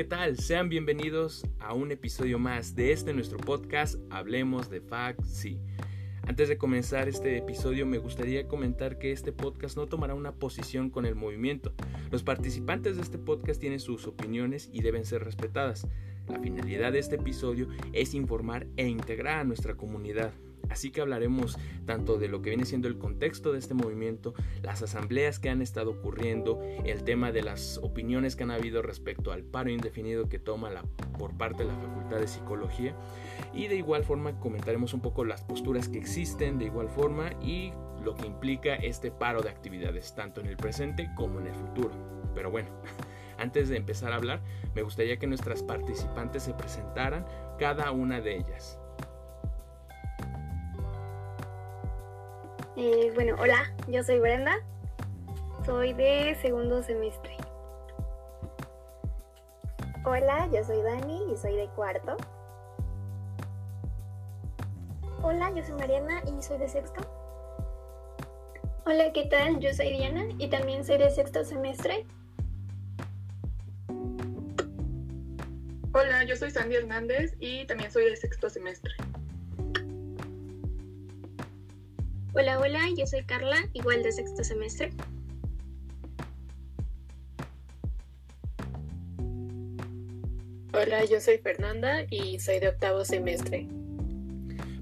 ¿qué tal? Sean bienvenidos a un episodio más de este nuestro podcast Hablemos de Sí. Antes de comenzar este episodio me gustaría comentar que este podcast no tomará una posición con el movimiento. Los participantes de este podcast tienen sus opiniones y deben ser respetadas. La finalidad de este episodio es informar e integrar a nuestra comunidad. Así que hablaremos tanto de lo que viene siendo el contexto de este movimiento, las asambleas que han estado ocurriendo, el tema de las opiniones que han habido respecto al paro indefinido que toma por parte de la Facultad de Psicología y de igual forma comentaremos un poco las posturas que existen de igual forma y lo que implica este paro de actividades, tanto en el presente como en el futuro. Pero bueno, antes de empezar a hablar, me gustaría que nuestras participantes se presentaran, cada una de ellas. Eh, bueno, hola, yo soy Brenda, soy de segundo semestre. Hola, yo soy Dani y soy de cuarto. Hola, yo soy Mariana y soy de sexto. Hola, ¿qué tal? Yo soy Diana y también soy de sexto semestre. Hola, yo soy Sandy Hernández y también soy de sexto semestre. Hola, hola, yo soy Carla, igual de sexto semestre. Hola, yo soy Fernanda y soy de octavo semestre.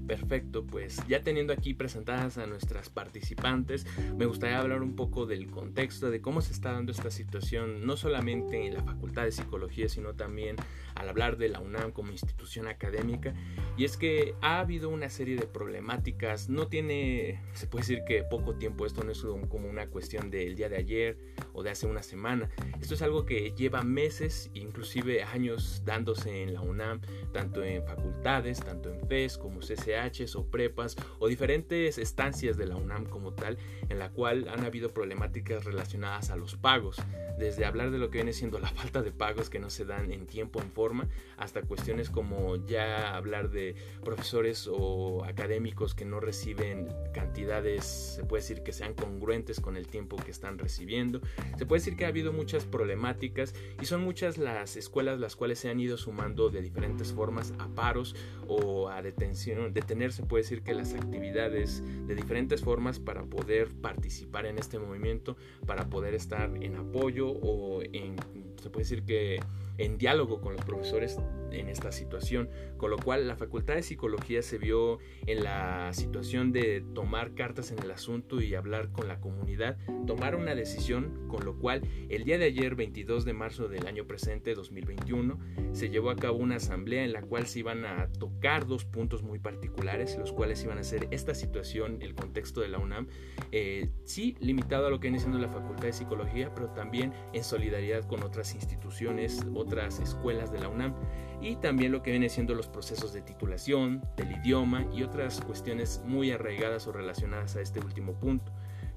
Perfecto, pues ya teniendo aquí presentadas a nuestras participantes, me gustaría hablar un poco del contexto de cómo se está dando esta situación, no solamente en la Facultad de Psicología, sino también al hablar de la UNAM como institución académica. Y es que ha habido una serie de problemáticas, no tiene, se puede decir que poco tiempo, esto no es como una cuestión del día de ayer o de hace una semana, esto es algo que lleva meses, inclusive años dándose en la UNAM, tanto en facultades, tanto en FES como CCA o prepas o diferentes estancias de la UNAM como tal en la cual han habido problemáticas relacionadas a los pagos, desde hablar de lo que viene siendo la falta de pagos que no se dan en tiempo, en forma, hasta cuestiones como ya hablar de profesores o académicos que no reciben cantidades, se puede decir que sean congruentes con el tiempo que están recibiendo. Se puede decir que ha habido muchas problemáticas y son muchas las escuelas las cuales se han ido sumando de diferentes formas a paros o a detención, tener, se puede decir que las actividades de diferentes formas para poder participar en este movimiento, para poder estar en apoyo o en, se puede decir que en diálogo con los profesores en esta situación, con lo cual la Facultad de Psicología se vio en la situación de tomar cartas en el asunto y hablar con la comunidad, tomar una decisión, con lo cual el día de ayer, 22 de marzo del año presente, 2021, se llevó a cabo una asamblea en la cual se iban a tocar dos puntos muy particulares, los cuales iban a ser esta situación, el contexto de la UNAM, eh, sí limitado a lo que viene siendo la Facultad de Psicología, pero también en solidaridad con otras instituciones, otras escuelas de la UNAM y también lo que viene siendo los procesos de titulación, del idioma y otras cuestiones muy arraigadas o relacionadas a este último punto.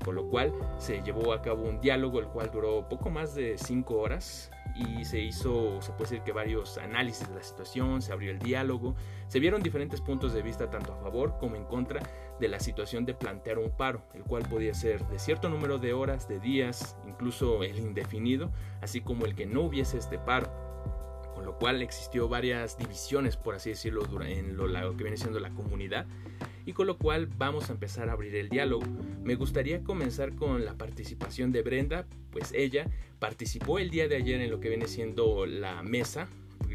Con lo cual se llevó a cabo un diálogo el cual duró poco más de cinco horas y se hizo, se puede decir que varios análisis de la situación, se abrió el diálogo, se vieron diferentes puntos de vista tanto a favor como en contra de la situación de plantear un paro, el cual podía ser de cierto número de horas, de días, incluso el indefinido, así como el que no hubiese este paro lo cual existió varias divisiones, por así decirlo, en lo, que viene siendo la comunidad, y con lo cual vamos a empezar a abrir el diálogo. Me gustaría comenzar con la participación de Brenda, pues ella participó el día de ayer en lo que viene siendo la mesa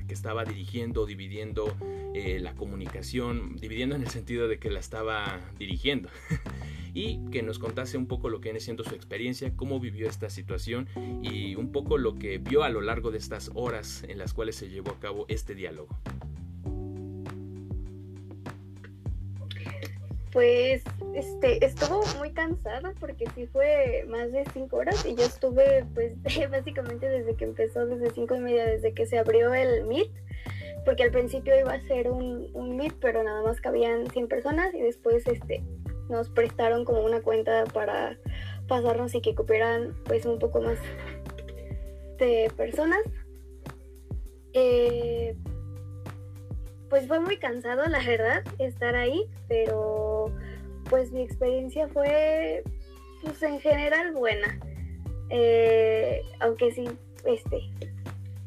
que estaba dirigiendo, dividiendo eh, la comunicación, dividiendo en el sentido de que la estaba dirigiendo. y que nos contase un poco lo que viene siendo su experiencia, cómo vivió esta situación y un poco lo que vio a lo largo de estas horas en las cuales se llevó a cabo este diálogo. Pues este, estuvo muy cansada porque sí fue más de cinco horas y yo estuve pues básicamente desde que empezó, desde cinco y media, desde que se abrió el Meet, porque al principio iba a ser un, Meet, pero nada más cabían 100 personas y después este, nos prestaron como una cuenta para pasarnos y que cupieran pues un poco más de personas. Eh, pues fue muy cansado la verdad estar ahí, pero pues mi experiencia fue pues en general buena. Eh, aunque sí, este,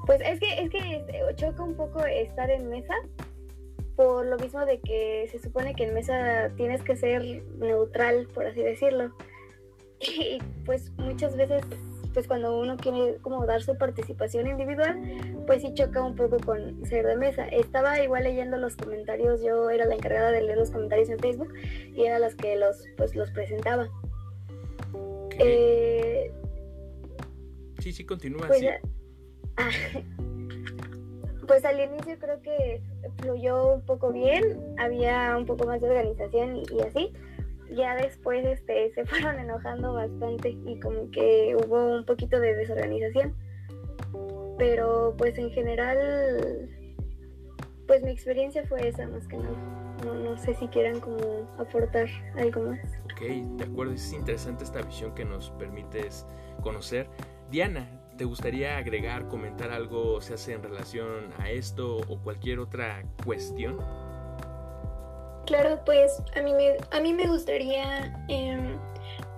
Pues es que, es que este, choca un poco estar en mesa, por lo mismo de que se supone que en mesa tienes que ser neutral, por así decirlo. Y pues muchas veces, pues cuando uno quiere como dar su participación individual, pues sí choca un poco con ser de mesa. Estaba igual leyendo los comentarios, yo era la encargada de leer los comentarios en Facebook y era las que los, pues, los presentaba. Eh, sí, sí, continúa. Pues, ah, pues al inicio creo que fluyó un poco bien, había un poco más de organización y, así. Ya después este, se fueron enojando bastante y como que hubo un poquito de desorganización. Pero pues en general, pues mi experiencia fue esa más que nada. No, no sé si quieran como aportar algo más. Ok, de acuerdo, es interesante esta visión que nos permites conocer. Diana, ¿te gustaría agregar, comentar algo, se hace en relación a esto o cualquier otra cuestión? Claro, pues a mí me, a mí me gustaría em,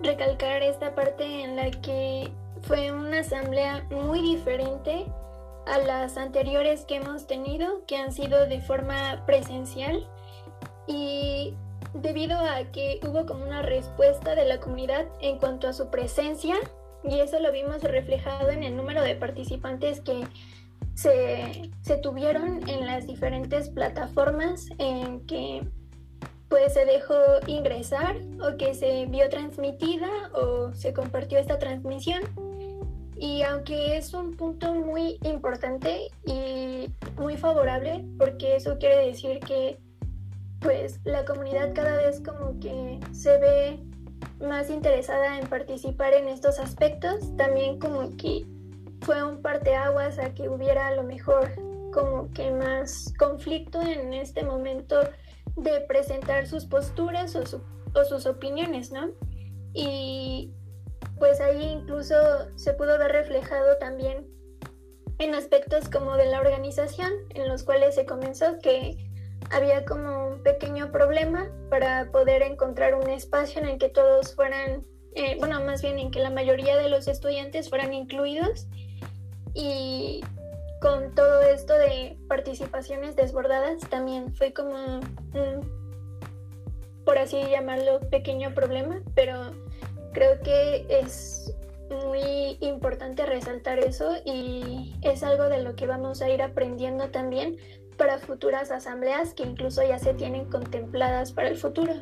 recalcar esta parte en la que fue una asamblea muy diferente a las anteriores que hemos tenido, que han sido de forma presencial. Y debido a que hubo como una respuesta de la comunidad en cuanto a su presencia y eso lo vimos reflejado en el número de participantes que se, tuvieron en las diferentes plataformas en que pues se dejó ingresar o que se vio transmitida o se compartió esta transmisión. Y aunque es un punto muy importante y muy favorable, porque eso quiere decir que pues la comunidad cada vez como que se ve más interesada en participar en estos aspectos, también como que fue un parteaguas a que hubiera a lo mejor como que más conflicto en este momento de presentar sus posturas o, o sus opiniones, ¿no? Y pues ahí incluso se pudo ver reflejado también en aspectos como de la organización, en los cuales se comenzó que había como un pequeño problema para poder encontrar un espacio en el que todos fueran, eh, bueno, más bien en que la mayoría de los estudiantes fueran incluidos y con todo esto de participaciones desbordadas también fue como un, por así llamarlo, pequeño problema, pero creo que es muy importante resaltar eso y es algo de lo que vamos a ir aprendiendo también para futuras asambleas que incluso ya se tienen contempladas para el futuro.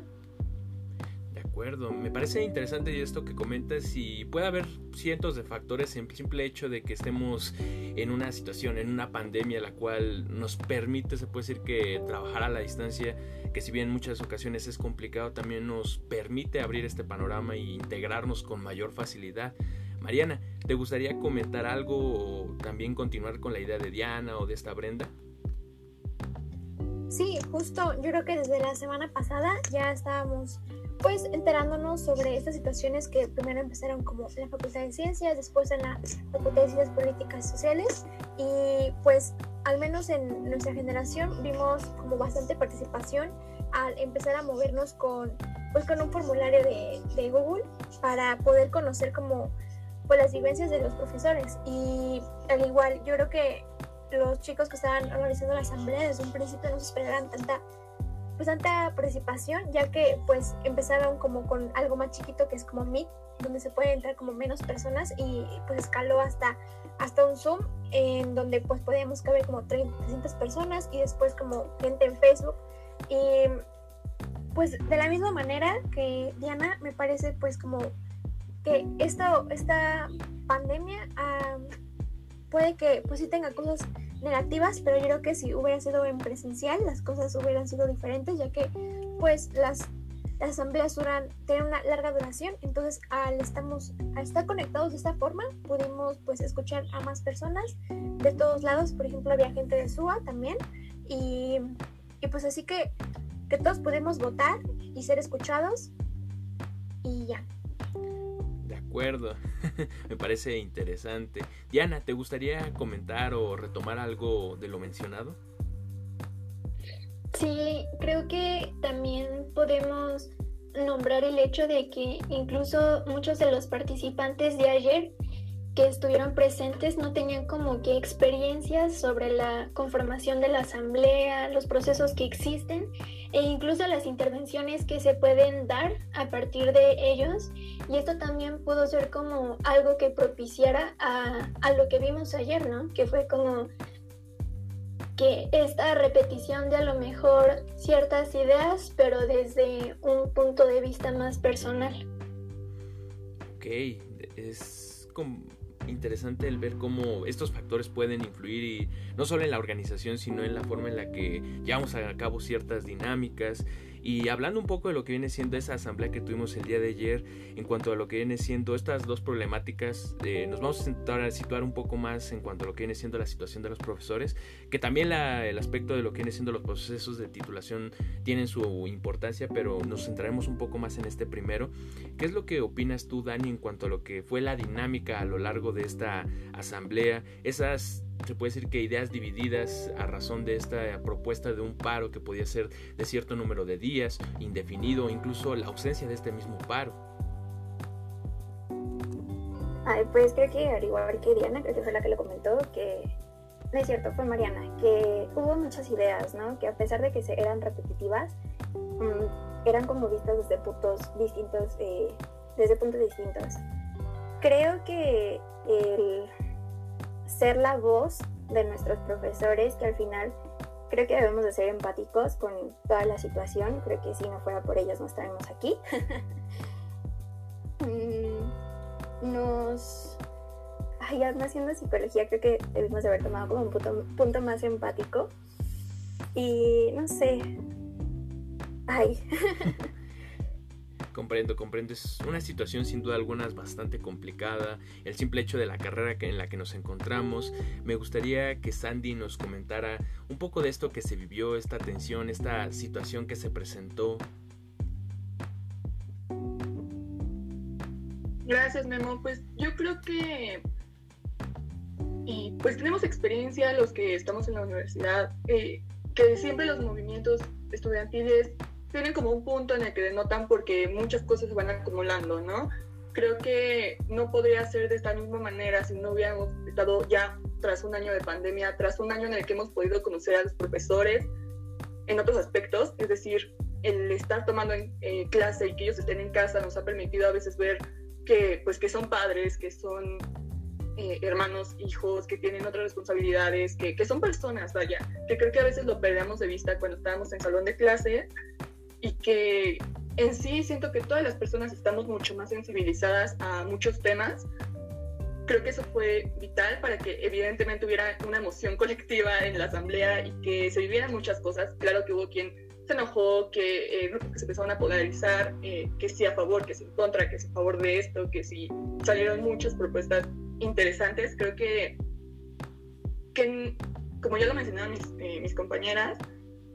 Acuerdo, me parece interesante esto que comentas y puede haber cientos de factores en simple hecho de que estemos en una situación, en una pandemia la cual nos permite, se puede decir que trabajar a la distancia, que si bien en muchas ocasiones es complicado, también nos permite abrir este panorama e integrarnos con mayor facilidad. Mariana, ¿te gustaría comentar algo o también continuar con la idea de Diana o de esta Brenda? Sí, justo yo creo que desde la semana pasada ya estábamos pues enterándonos sobre estas situaciones que primero empezaron como en la Facultad de Ciencias, después en la Facultad de Ciencias Políticas y Sociales y pues al menos en nuestra generación vimos como bastante participación al empezar a movernos con pues con un formulario de, de Google para poder conocer como pues las vivencias de los profesores. Y al igual yo creo que los chicos que estaban organizando la asamblea desde un principio no se esperaban tanta pues tanta participación ya que pues empezaron como con algo más chiquito que es como Meet donde se puede entrar como menos personas y pues escaló hasta hasta un Zoom en donde pues podíamos caber como 300 personas y después como gente en Facebook. Y pues de la misma manera que Diana me parece pues como que esta, esta pandemia puede que pues sí tenga cosas negativas, pero yo creo que si hubiera sido en presencial las cosas hubieran sido diferentes, ya que pues las, asambleas duran, tienen una larga duración, entonces al, estamos, al estar conectados de esta forma pudimos pues escuchar a más personas de todos lados, por ejemplo había gente de SUA también, y, y pues así que, que todos pudimos votar y ser escuchados y ya acuerdo, me parece interesante. Diana, ¿te gustaría comentar o retomar algo de lo mencionado? Sí, creo que también podemos nombrar el hecho de que incluso muchos de los participantes de ayer que estuvieron presentes no tenían como que experiencias sobre la conformación de la asamblea, los procesos que existen e incluso las intervenciones que se pueden dar a partir de ellos. Y esto también pudo ser como algo que propiciara a, a lo que vimos ayer, ¿no? Que fue como que esta repetición de a lo mejor ciertas ideas, pero desde un punto de vista más personal. Ok, es como interesante el ver cómo estos factores pueden influir y no solo en la organización, sino en la forma en la que llevamos a cabo ciertas dinámicas y hablando un poco de lo que viene siendo esa asamblea que tuvimos el día de ayer, en cuanto a lo que viene siendo estas dos problemáticas, eh, nos vamos a intentar situar un poco más en cuanto a lo que viene siendo la situación de los profesores, que también el aspecto de lo que viene siendo los procesos de titulación tienen su importancia, pero nos centraremos un poco más en este primero. ¿Qué es lo que opinas tú, Dani, en cuanto a lo que fue la dinámica a lo largo de esta asamblea? Esas se puede decir que ideas divididas a razón de esta propuesta de un paro que podía ser de cierto número de días, indefinido, incluso la ausencia de este mismo paro. Ay, pues creo que al igual que Diana, creo que fue la que lo comentó, que no es cierto, fue Mariana, que hubo muchas ideas, ¿no? Que a pesar de que se eran repetitivas, mm, eran como vistas desde puntos distintos, eh, desde puntos distintos. Creo que el ser la voz de nuestros profesores, que al final creo que debemos de ser empáticos con toda la situación. Creo que si no fuera por ellos no estaremos aquí. Mm, nos... Ay, haciendo psicología, creo que debemos de haber tomado como un punto, punto más empático. Y no sé. Ay. Comprendo, comprendo. Es una situación sin duda alguna bastante complicada. El simple hecho de la carrera en la que nos encontramos. Me gustaría que Sandy nos comentara un poco de esto que se vivió, esta tensión, esta situación que se presentó. Gracias, Memo. Pues yo creo que y pues tenemos experiencia los que estamos en la universidad, eh, que siempre los movimientos estudiantiles tienen como un punto en el que denotan porque muchas cosas se van acumulando, ¿no? Creo que no podría ser de esta misma manera si no hubiéramos estado ya tras un año de pandemia, tras un año en el que hemos podido conocer a los profesores en otros aspectos, es decir, el estar tomando en, eh, clase y que ellos estén en casa nos ha permitido a veces ver que, pues, que son padres, que son eh, hermanos, hijos, que tienen otras responsabilidades, que, que, son personas, vaya, que creo que a veces lo perdemos de vista cuando estábamos en salón de clase y que en sí siento que todas las personas estamos mucho más sensibilizadas a muchos temas. Creo que eso fue vital para que evidentemente hubiera una emoción colectiva en la asamblea y que se vivieran muchas cosas. Claro que hubo quien se enojó, que, eh, se empezaron a polarizar, eh, que sí a favor, que sí en contra, que sí a favor de esto, que sí salieron muchas propuestas interesantes. Creo que, que como ya lo mencionaron mis, eh, mis compañeras,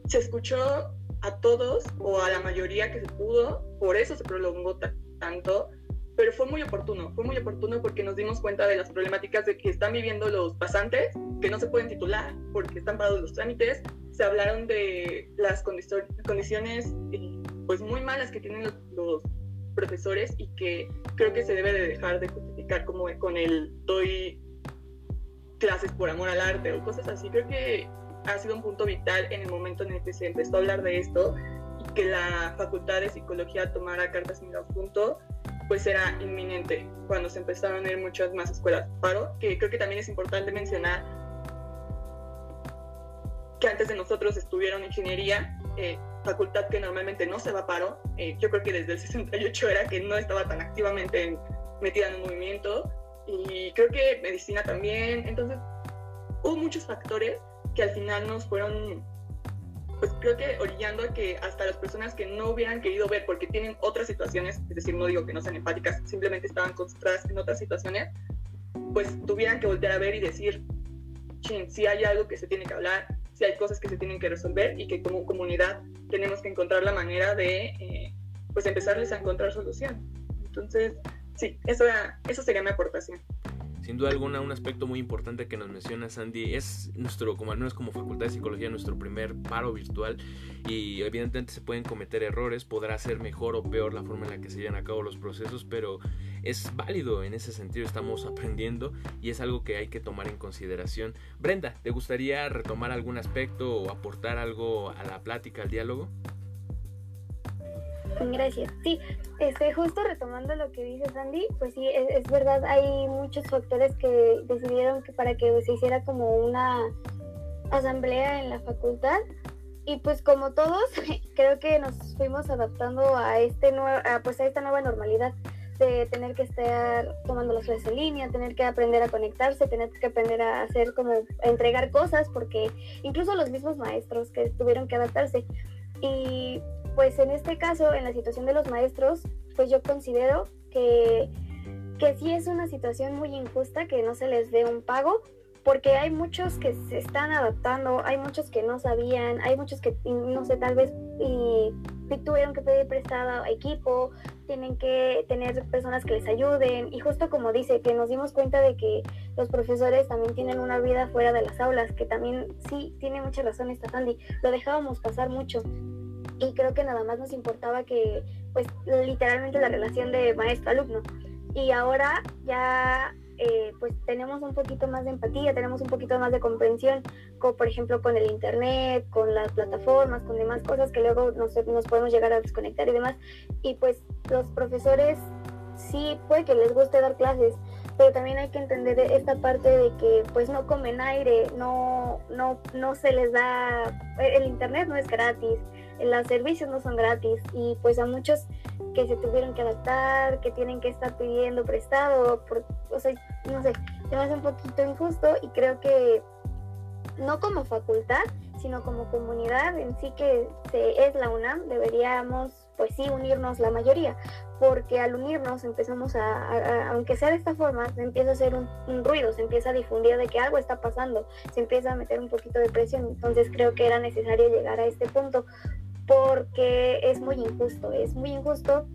se escuchó a todos o a la mayoría que se pudo, por eso se prolongó tanto, pero fue muy oportuno, fue muy oportuno porque nos dimos cuenta de las problemáticas de que están viviendo los pasantes, que no se pueden titular porque están parados los trámites, se hablaron de las condiciones eh, pues muy malas que tienen los, profesores y que creo que se debe de dejar de justificar como con el doy clases por amor al arte o cosas así. Creo que ha sido un punto vital en el momento en el que se empezó a hablar de esto y que la Facultad de Psicología tomara cartas en el asunto, pues era inminente cuando se empezaron a ir muchas más escuelas. Paro, que creo que también es importante mencionar que antes de nosotros estuvieron ingeniería, eh, facultad que normalmente no se va a paro, eh, yo creo que desde el 68 era que no estaba tan activamente metida en un movimiento, y creo que medicina también, entonces hubo muchos factores que al final nos fueron, pues creo que orillando a que hasta las personas que no hubieran querido ver porque tienen otras situaciones, es decir, no digo que no sean empáticas, simplemente estaban concentradas en otras situaciones, pues tuvieran que voltear a ver y decir, si hay algo que se tiene que hablar, si hay cosas que se tienen que resolver y que como comunidad tenemos que encontrar la manera de, eh, pues empezarles a encontrar solución. Entonces, sí, eso, eso sería mi aportación. Sin duda alguna, un aspecto muy importante que nos menciona Sandy es nuestro, como al menos como Facultad de Psicología, nuestro primer paro virtual y evidentemente se pueden cometer errores, podrá ser mejor o peor la forma en la que se llevan a cabo los procesos, pero es válido en ese sentido, estamos aprendiendo y es algo que hay que tomar en consideración. Brenda, ¿te gustaría retomar algún aspecto o aportar algo a la plática, al diálogo? Gracias. Sí, este, justo retomando lo que dice Sandy, pues sí, es, verdad, hay muchos factores que decidieron que para que se hiciera como una asamblea en la facultad y pues como todos, creo que nos fuimos adaptando a este nuevo, pues a esta nueva normalidad de tener que estar tomando las clases en línea, tener que aprender a conectarse, tener que aprender a hacer como a entregar cosas, porque incluso los mismos maestros que tuvieron que adaptarse. Y pues en este caso, en la situación de los maestros, pues yo considero que, que sí es una situación muy injusta que no se les dé un pago, porque hay muchos que se están adaptando, hay muchos que no sabían, hay muchos que, no sé, tal vez y, tuvieron que pedir prestado equipo, tienen que tener personas que les ayuden y justo como dice, que nos dimos cuenta de que los profesores también tienen una vida fuera de las aulas, que también sí, tiene mucha razón esta Sandy, lo dejábamos pasar mucho y creo que nada más nos importaba que, pues, literalmente la relación de maestro-alumno. Y ahora ya, eh, pues, tenemos un poquito más de empatía, tenemos un poquito más de comprensión, como por ejemplo con el internet, con las plataformas, con demás cosas que luego nos, nos podemos llegar a desconectar y demás. Y pues los profesores sí puede que les guste dar clases, pero también hay que entender esta parte de que pues no comen aire, no, no, no se les da, el internet no es gratis, los servicios no son gratis y pues a muchos que se tuvieron que adaptar, que tienen que estar pidiendo prestado, por, o sea, no sé, se me hace un poquito injusto y creo que no como facultad, sino como comunidad en sí que se, es la UNAM, deberíamos pues sí unirnos la mayoría, porque al unirnos empezamos a, aunque sea de esta forma, se empieza a hacer un, un, ruido, se empieza a difundir de que algo está pasando, se empieza a meter un poquito de presión, entonces creo que era necesario llegar a este punto, porque es muy injusto, es muy injusto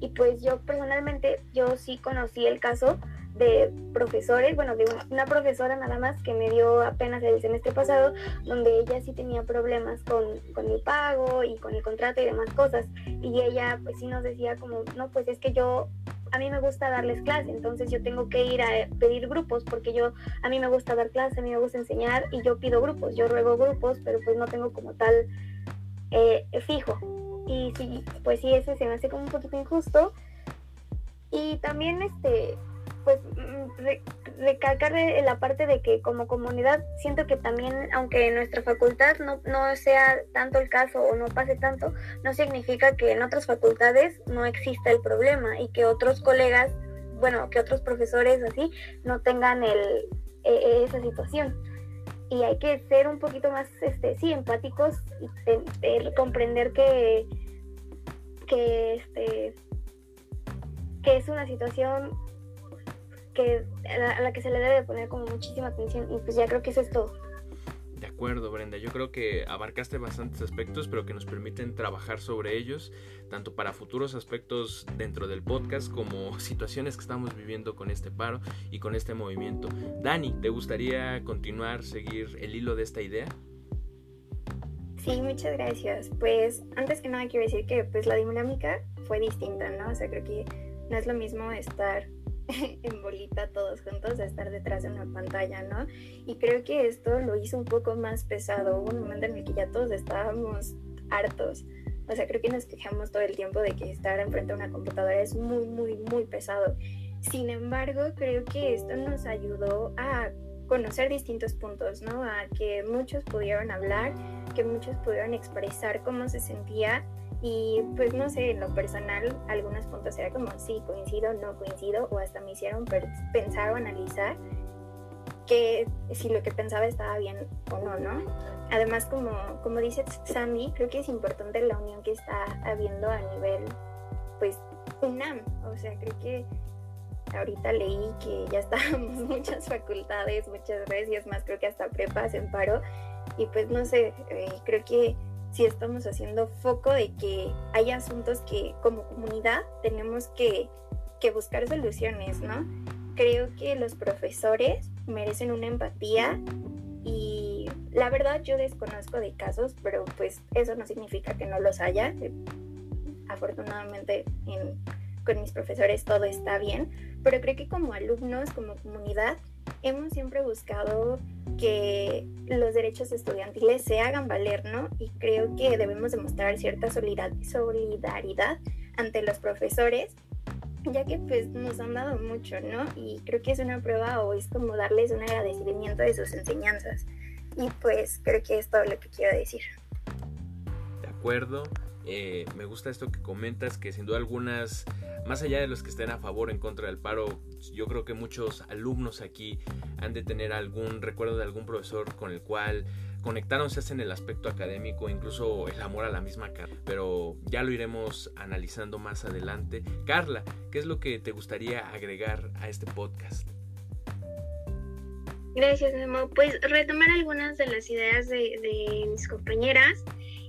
y pues yo personalmente, yo sí conocí el caso de profesores, bueno, de una profesora nada más que me dio apenas el semestre pasado, donde ella sí tenía problemas con, con el pago y con el contrato y demás cosas. Y ella pues sí nos decía como, no, pues es que yo, a mí me gusta darles clase, entonces yo tengo que ir a pedir grupos porque yo, a mí me gusta dar clase, a mí me gusta enseñar y yo pido grupos, yo ruego grupos, pero pues no tengo como tal eh, fijo. Y sí, pues sí, ese se me hace como un poquito injusto. Y también, este, pues, mm, recalcar la parte de que como comunidad siento que también, aunque en nuestra facultad no, no sea tanto el caso o no pase tanto, no significa que en otras facultades no exista el problema y que otros colegas, bueno, que otros profesores así, no tengan el, e, e, esa situación y hay que ser un poquito más, este, sí, empáticos y comprender que, que, este, que es una situación que, a la que se le debe poner como muchísima atención y pues ya creo que eso es todo. De acuerdo, Brenda. Yo creo que abarcaste bastantes aspectos, pero que nos permiten trabajar sobre ellos, tanto para futuros aspectos dentro del podcast como situaciones que estamos viviendo con este paro y con este movimiento. Dani, ¿te gustaría continuar, seguir el hilo de esta idea? Sí, muchas gracias. Pues antes que nada quiero decir que pues la dinámica fue distinta, ¿no? O sea, creo que no es lo mismo estar en bolita todos juntos a estar detrás de una pantalla, ¿no? Y creo que esto lo hizo un poco más pesado. Hubo un momento en el que ya todos estábamos hartos. O sea, creo que nos quejamos todo el tiempo de que estar enfrente a una computadora es muy, muy, muy pesado. Sin embargo, creo que esto nos ayudó a conocer distintos puntos, ¿no? A que muchos pudieron hablar, que muchos pudieron expresar cómo se sentía y pues no sé, en lo personal, algunos puntos era como sí, coincido, no coincido, o hasta me hicieron pensar o analizar que si lo que pensaba estaba bien o no, ¿no? Además, como, como dice Sandy, creo que es importante la unión que está habiendo a nivel, pues, UNAM. O sea, creo que ahorita leí que ya estábamos muchas facultades, muchas veces, y es más, creo que hasta prepas en paro. Y pues, no sé, eh, creo que si estamos haciendo foco de que hay asuntos que como comunidad tenemos que, buscar soluciones, ¿no? creo que los profesores merecen una empatía y la verdad yo desconozco de casos, pero pues eso no significa que no los haya. Afortunadamente con mis profesores todo está bien, pero creo que como alumnos, como comunidad, hemos siempre buscado que los derechos estudiantiles se hagan valer, ¿no? Y creo que debemos demostrar cierta solidaridad ante los profesores, ya que pues nos han dado mucho, ¿no? Y creo que es una prueba o es como darles un agradecimiento de sus enseñanzas. Y pues creo que es todo lo que quiero decir. De acuerdo. Eh, me gusta esto que comentas, que sin duda algunas, más allá de los que estén a favor o en contra del paro, yo creo que muchos alumnos aquí han de tener algún recuerdo de algún profesor con el cual conectaron se en el aspecto académico, incluso el amor a la misma carrera, pero ya lo iremos analizando más adelante. Carla, ¿qué es lo que te gustaría agregar a este podcast? Gracias, Memo. Pues retomar algunas de las ideas de, mis compañeras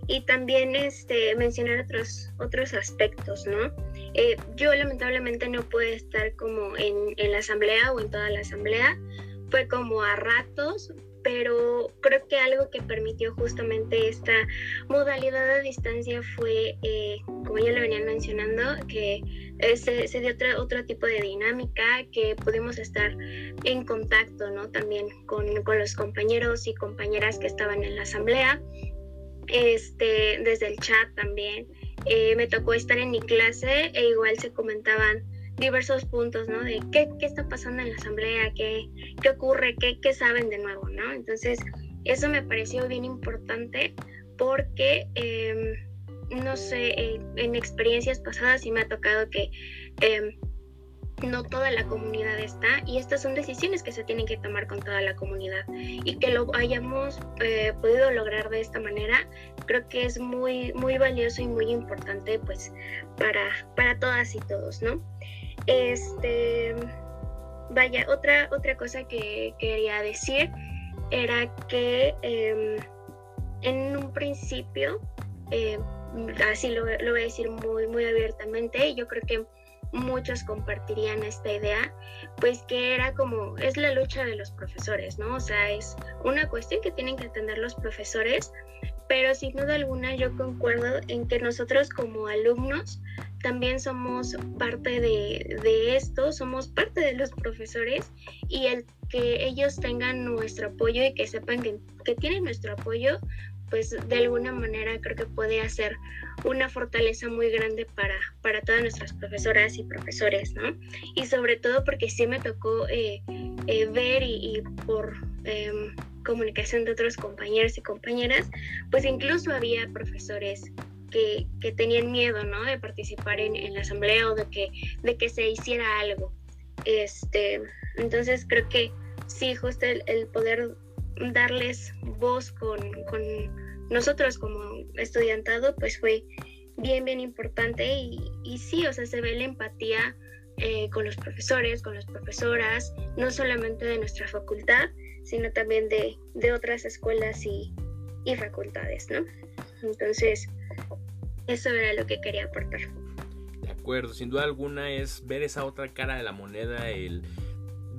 y también este, mencionar otros, otros aspectos, ¿no? Eh, yo lamentablemente no pude estar como en, en, la asamblea o en toda la asamblea, fue como a ratos, pero creo que algo que permitió justamente esta modalidad de distancia fue, eh, como ya lo venían mencionando, que eh, se, se, dio otro, otro tipo de dinámica, que pudimos estar en contacto, ¿no? También con, con los compañeros y compañeras que estaban en la asamblea este, desde el chat también. Eh, me tocó estar en mi clase e igual se comentaban diversos puntos, ¿no? De qué, qué está pasando en la asamblea, qué, qué ocurre, qué, qué, saben de nuevo, ¿no? Entonces, eso me pareció bien importante porque, em, no sé, en experiencias pasadas sí me ha tocado que em, no toda la comunidad está y estas son decisiones que se tienen que tomar con toda la comunidad y que lo hayamos eh, podido lograr de esta manera creo que es muy muy valioso y muy importante pues para para todas y todos no este vaya otra otra cosa que quería decir era que em, en un principio eh, así lo, lo voy a decir muy muy abiertamente yo creo que muchos compartirían esta idea, pues que era como, es la lucha de los profesores, ¿no? O sea, es una cuestión que tienen que atender los profesores, pero sin duda alguna yo concuerdo en que nosotros como alumnos también somos parte de, de esto, somos parte de los profesores y el que ellos tengan nuestro apoyo y que sepan que, que tienen nuestro apoyo, pues de alguna manera creo que puede hacer una fortaleza muy grande para, para todas nuestras profesoras y profesores, ¿no? Y sobre todo porque sí me tocó eh, eh, ver y, por em, comunicación de otros compañeros y compañeras, pues incluso había profesores que, que tenían miedo, ¿no? De participar en, en, la asamblea o de que, de que se hiciera algo. Este, entonces creo que sí, justo el, el poder darles voz con, con, nosotros como estudiantado, pues fue bien, bien importante y, y sí, o sea, se ve la empatía eh, con los profesores, con las profesoras, no solamente de nuestra facultad, sino también de, de otras escuelas y, y, facultades, ¿no? Entonces, eso era lo que quería aportar. De acuerdo, sin duda alguna es ver esa otra cara de la moneda, el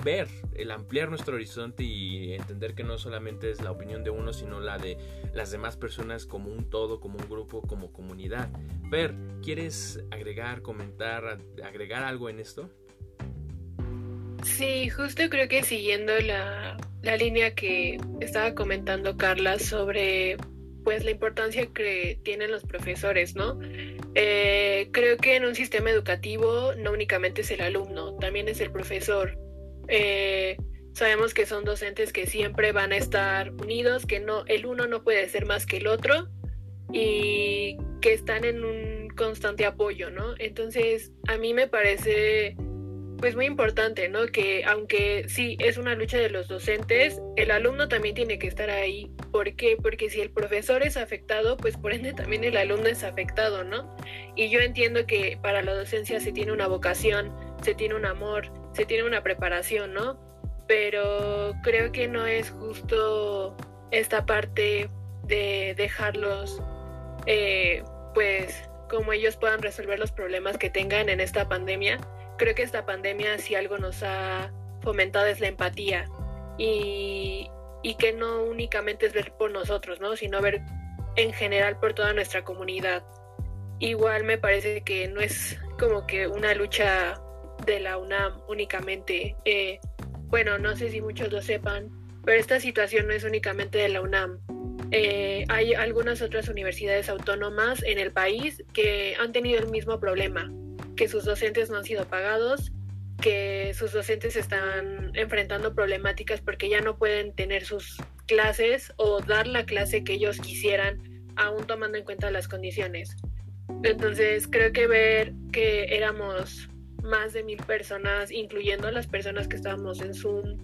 ver, el ampliar nuestro horizonte y entender que no solamente es la opinión de uno, sino la de las demás personas como un todo, como un grupo, como comunidad. Ver, ¿quieres agregar, comentar, agregar algo en esto? Sí, justo creo que siguiendo la, la línea que estaba comentando Carla sobre pues la importancia que tienen los profesores, ¿no? Eh, creo que en un sistema educativo no únicamente es el alumno, también es el profesor. Eh, sabemos que son docentes que siempre van a estar unidos, que no, el uno no puede ser más que el otro y que están en un constante apoyo, ¿no? Entonces, a mí me parece pues muy importante, ¿no? Que aunque sí es una lucha de los docentes, el alumno también tiene que estar ahí. ¿Por qué? Porque si el profesor es afectado, pues por ende también el alumno es afectado, ¿no? Y yo entiendo que para la docencia se tiene una vocación, se tiene un amor, se tiene una preparación, ¿no? Pero creo que no es justo esta parte de dejarlos, eh, pues, como ellos puedan resolver los problemas que tengan en esta pandemia. Creo que esta pandemia si algo nos ha fomentada es la empatía y, y que no únicamente es ver por nosotros, ¿no? Sino ver en general por toda nuestra comunidad. Igual me parece que no es como que una lucha de la UNAM únicamente. Eh, bueno, no sé si muchos lo sepan, pero esta situación no es únicamente de la UNAM. Eh, hay algunas otras universidades autónomas en el país que han tenido el mismo problema, que sus docentes no han sido pagados, que sus docentes están enfrentando problemáticas porque ya no pueden tener sus clases o dar la clase que ellos quisieran, aún tomando en cuenta las condiciones. Entonces creo que ver que éramos más de mil personas, incluyendo las personas que estábamos en Zoom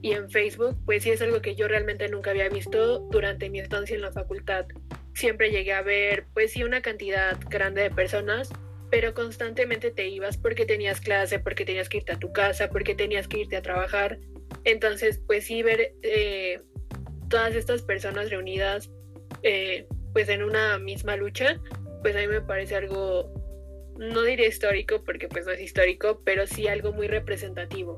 y en Facebook, pues sí es algo que yo realmente nunca había visto durante mi estancia en la facultad. Siempre llegué a ver, pues sí, una cantidad grande de personas, pero constantemente te ibas porque tenías clase, porque tenías que irte a tu casa, porque tenías que irte a trabajar. Entonces, pues sí, ver eh, todas estas personas reunidas, eh, pues en una misma lucha, pues a mí me parece algo, no diré histórico porque pues no es histórico, pero sí algo muy representativo.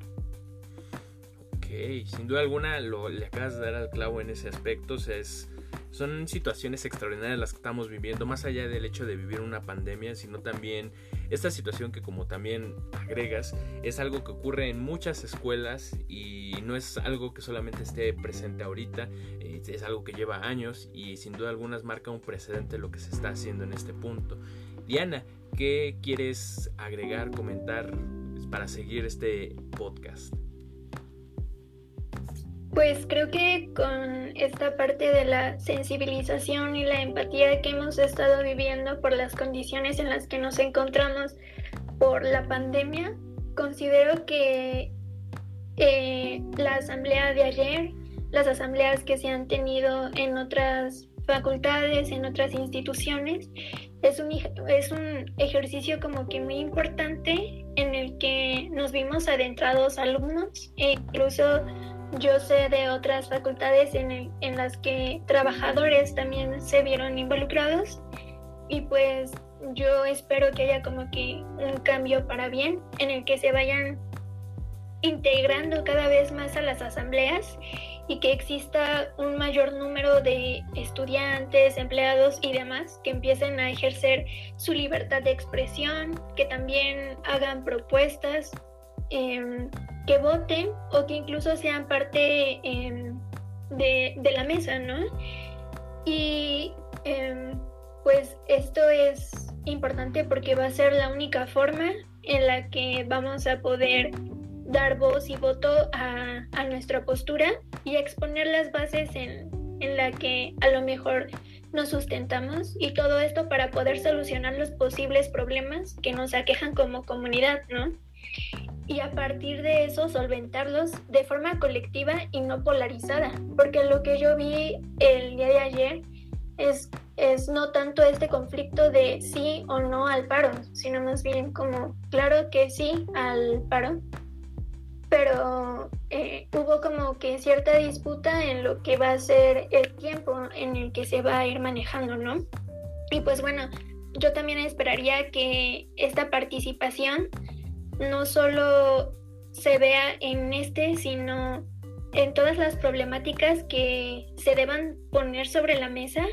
Sin duda alguna lo, le acabas de dar al clavo en ese aspecto, es, son situaciones extraordinarias las que estamos viviendo, más allá del hecho de vivir una pandemia, sino también esta situación que como también agregas, es algo que ocurre en muchas escuelas y no es algo que solamente esté presente ahorita, eh, es algo que lleva años y sin duda alguna marca un precedente lo que se está haciendo en este punto. Diana, ¿qué quieres agregar, comentar para seguir este podcast? Pues creo que con esta parte de la sensibilización y la empatía que hemos estado viviendo por las condiciones en las que nos encontramos por la pandemia, considero que eh, la asamblea de ayer, las asambleas que se han tenido en otras facultades, en otras instituciones, es un, es un ejercicio como que muy importante en el que nos vimos adentrados alumnos e incluso yo sé de otras facultades en, en las que trabajadores también se vieron involucrados y pues yo espero que haya como que un cambio para bien en el que se vayan integrando cada vez más a las asambleas y que exista un mayor número de estudiantes, empleados y demás que empiecen a ejercer su libertad de expresión, que también hagan propuestas. Eh, que voten o que incluso sean parte em, de, la mesa, ¿no? Y em, pues esto es importante porque va a ser la única forma en la que vamos a poder dar voz y voto a, a nuestra postura y exponer las bases en, en la que a lo mejor nos sustentamos y todo esto para poder solucionar los posibles problemas que nos aquejan como comunidad, ¿no? Y a partir de eso solventarlos de forma colectiva y no polarizada, porque lo que yo vi el día de ayer es, es no tanto este conflicto de sí o no al paro, sino más bien como claro que sí al paro, pero eh, hubo como que cierta disputa en lo que va a ser el tiempo en el que se va a ir manejando, ¿no? Y pues bueno, yo también esperaría que esta participación no solo se vea en este, sino en todas las problemáticas que se deban poner sobre la mesa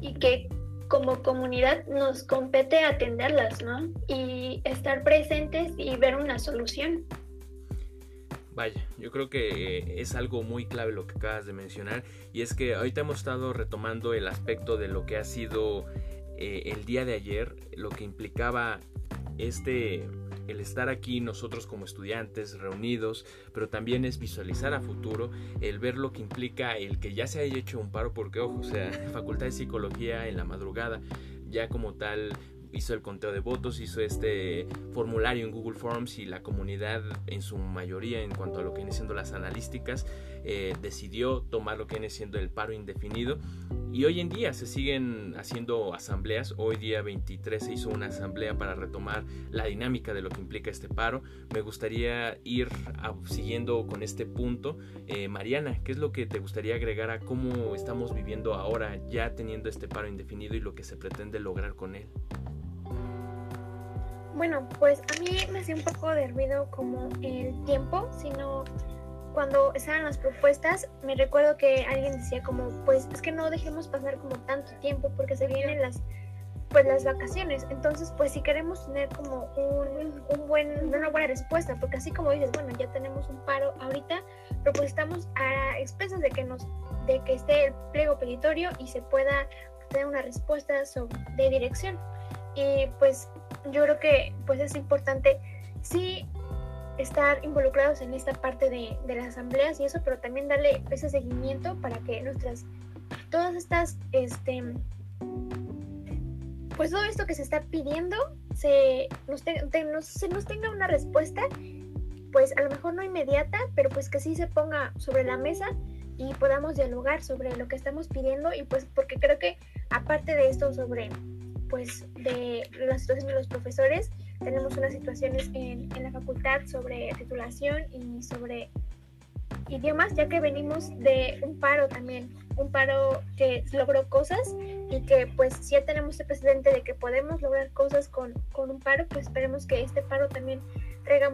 y que como comunidad nos compete atenderlas, ¿no? Y estar presentes y ver una solución. Vaya, yo creo que es algo muy clave lo que acabas de mencionar y es que ahorita hemos estado retomando el aspecto de lo que ha sido eh, el día de ayer, lo que implicaba este el estar aquí nosotros como estudiantes reunidos, pero también es visualizar a futuro, el ver lo que implica el que ya se haya hecho un paro, porque ojo, o sea, Facultad de Psicología en la madrugada, ya como tal hizo el conteo de votos, hizo este formulario en Google Forms y la comunidad en su mayoría en cuanto a lo que viene siendo las analísticas eh, decidió tomar lo que viene siendo el paro indefinido y hoy en día se siguen haciendo asambleas. Hoy día 23 se hizo una asamblea para retomar la dinámica de lo que implica este paro. Me gustaría ir siguiendo con este punto. Eh, Mariana, ¿qué es lo que te gustaría agregar a cómo estamos viviendo ahora ya teniendo este paro indefinido y lo que se pretende lograr con él? Bueno, pues a mí me hacía un poco de como el tiempo, sino cuando estaban las propuestas, me recuerdo que alguien decía como, pues es que no dejemos pasar como tanto tiempo porque se vienen las pues las vacaciones. Entonces, pues si queremos tener como un, un, buen, una buena respuesta, porque así como dices, bueno, ya tenemos un paro ahorita, pero pues estamos a expensas de que nos, de que esté el pliego petitorio y se pueda tener una respuesta sobre, de dirección. Y pues yo creo que pues es importante sí estar involucrados en esta parte de, las asambleas y eso, pero también darle ese seguimiento para que nuestras, todas estas, este, pues todo esto que se está pidiendo se nos, se nos tenga una respuesta, pues a lo mejor no inmediata, pero pues que sí se ponga sobre la mesa y podamos dialogar sobre lo que estamos pidiendo y pues porque creo que aparte de esto sobre pues de la situación de los profesores, tenemos unas situaciones en, en la facultad sobre titulación y sobre idiomas, ya que venimos de un paro también, un paro que logró cosas y que pues si ya tenemos el precedente de que podemos lograr cosas con, con un paro, pues esperemos que este paro también traiga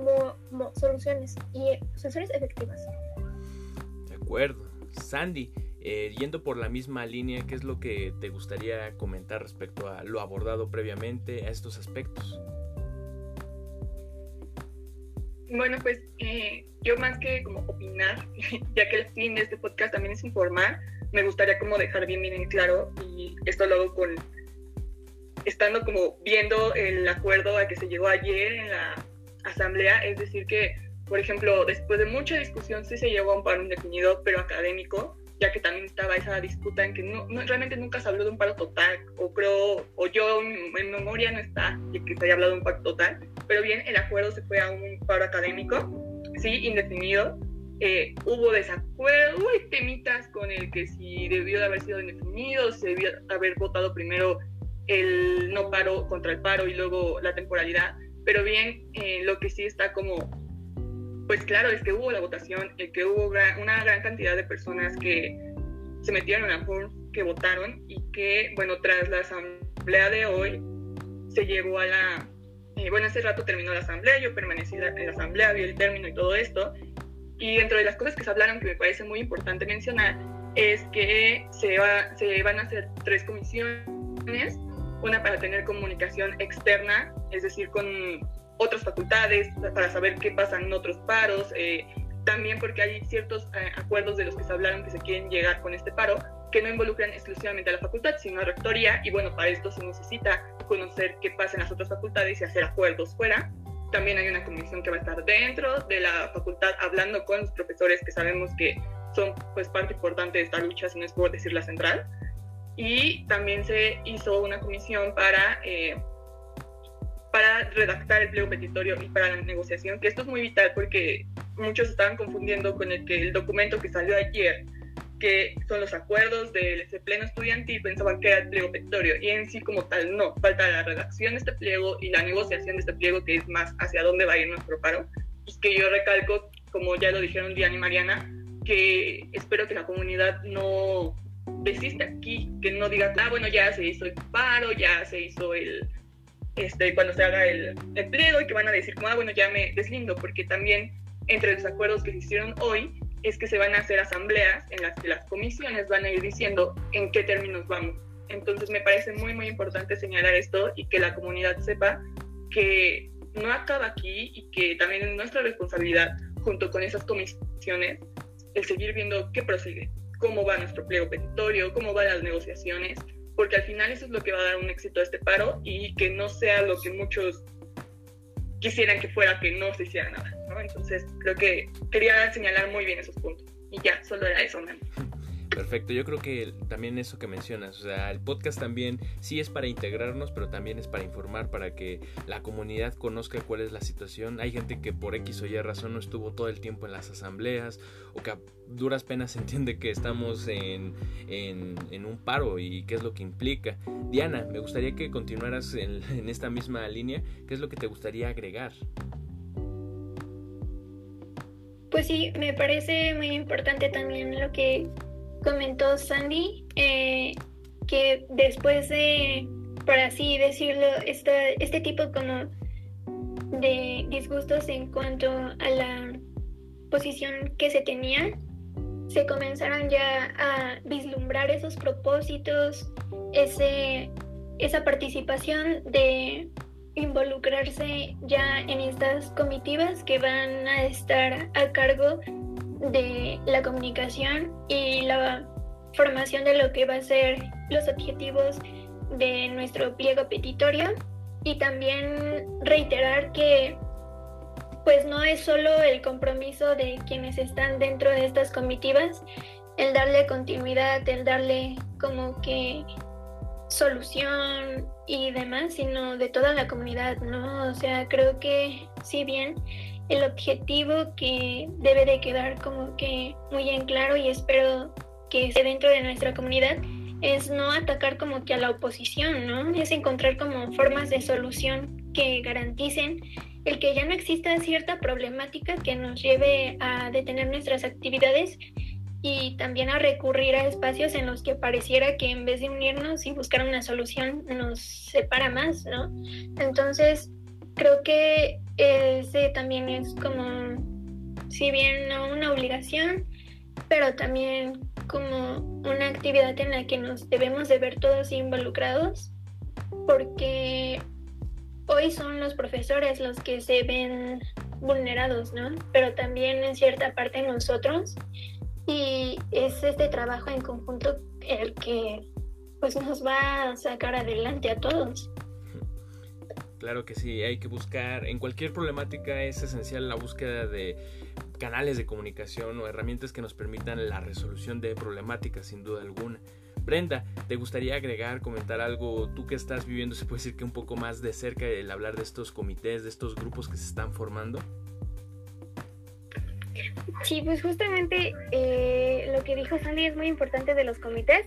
soluciones y soluciones efectivas. De acuerdo. Sandy, eh, yendo por la misma línea, ¿qué es lo que te gustaría comentar respecto a lo abordado previamente a estos aspectos? Bueno, pues eh, yo más que como opinar, ya que el fin de este podcast también es informar, me gustaría como dejar bien bien en claro y esto lo hago con estando como viendo el acuerdo a que se llegó ayer en la asamblea, es decir que, por ejemplo, después de mucha discusión sí se llegó a un paro indefinido, pero académico, ya que también estaba esa disputa en que no, realmente nunca se habló de un paro total, o creo, o yo en memoria no está de que se haya hablado de un paro total, pero bien, el acuerdo se fue a un paro académico, sí, indefinido. Eh, hubo desacuerdo, hubo temitas con el que si debió de haber sido indefinido, se debió haber votado primero el no paro contra el paro y luego la temporalidad, pero bien, eh, lo que sí está como pues claro, es que hubo la votación, el que hubo una gran cantidad de personas que se metieron a FUR, que votaron y que, bueno, tras la asamblea de hoy, se llegó a la... Eh, bueno, hace rato terminó la asamblea, yo permanecí en la asamblea, vi el término y todo esto, y dentro de las cosas que se hablaron que me parece muy importante mencionar es que se, va, se van a hacer tres comisiones, una para tener comunicación externa, es decir, con otras facultades, para saber qué pasa en otros paros, eh, también porque hay ciertos eh, acuerdos de los que se hablaron que se quieren llegar con este paro, que no involucran exclusivamente a la facultad, sino a la rectoría, y bueno, para esto se necesita conocer qué pasa en las otras facultades y hacer acuerdos fuera. También hay una comisión que va a estar dentro de la facultad hablando con los profesores que sabemos que son pues parte importante de esta lucha, si no es por decir la central. Y también se hizo una comisión para eh, para redactar el pliego petitorio y para la negociación, que esto es muy vital porque muchos estaban confundiendo con el que el documento que salió ayer, que son los acuerdos del pleno estudiantil, pensaban que era el pliego petitorio y en sí como tal no, falta la redacción de este pliego y la negociación de este pliego que es más hacia dónde va a ir nuestro paro. Y que yo recalco, como ya lo dijeron Diana y Mariana, que espero que la comunidad no desista aquí, que no diga, ah, bueno, ya se hizo el paro, ya se hizo el, este, cuando se haga el, empleo y que van a decir, como, ah, bueno, ya me deslindo, porque también entre los acuerdos que se hicieron hoy es que se van a hacer asambleas en las que las comisiones van a ir diciendo en qué términos vamos. Entonces me parece muy, muy importante señalar esto y que la comunidad sepa que no acaba aquí y que también es nuestra responsabilidad, junto con esas comisiones, el seguir viendo qué prosigue, cómo va nuestro pliego petitorio, cómo van las negociaciones porque al final eso es lo que va a dar un éxito a este paro y que no sea lo que muchos quisieran que fuera que no se hiciera nada, ¿no? Entonces creo que quería señalar muy bien esos puntos y ya, solo era eso, ¿no? Perfecto, yo creo que también eso que mencionas, o sea, el podcast también sí es para integrarnos, pero también es para informar, para que la comunidad conozca cuál es la situación. Hay gente que por X o Y razón no estuvo todo el tiempo en las asambleas o que a duras penas entiende que estamos en, en, un paro y qué es lo que implica. Diana, me gustaría que continuaras en, en esta misma línea, ¿qué es lo que te gustaría agregar? Pues sí, me parece muy importante también lo que comentó Sandy eh, que después de, por así decirlo, este, este tipo como de disgustos en cuanto a la posición que se tenía, se comenzaron ya a vislumbrar esos propósitos, ese, esa participación de involucrarse ya en estas comitivas que van a estar a cargo de la comunicación y la formación de lo que va a ser los objetivos de nuestro pliego petitorio y también reiterar que pues no es solo el compromiso de quienes están dentro de estas comitivas, el darle continuidad, el darle como que solución y demás, sino de toda la comunidad, ¿no? O sea, creo que si bien el objetivo que debe de quedar como que muy en claro y espero que esté dentro de nuestra comunidad es no atacar como que a la oposición, ¿no? Es encontrar como formas de solución que garanticen el que ya no exista cierta problemática que nos lleve a detener nuestras actividades y también a recurrir a espacios en los que pareciera que en vez de unirnos y buscar una solución nos separa más, ¿no? Entonces, creo que ese también es como, si bien no una obligación, pero también como una actividad en la que nos debemos de ver todos involucrados, porque hoy son los profesores los que se ven vulnerados, ¿no? Pero también en cierta parte nosotros y es este trabajo en conjunto el que pues nos va a sacar adelante a todos. Claro que sí, hay que buscar, en cualquier problemática es esencial la búsqueda de canales de comunicación o herramientas que nos permitan la resolución de problemáticas, sin duda alguna. Brenda, ¿te gustaría agregar, comentar algo? Tú que estás viviendo, se puede decir que un poco más de cerca el hablar de estos comités, de estos grupos que se están formando. Sí, pues justamente eh, lo que dijo Sandy es muy importante de los comités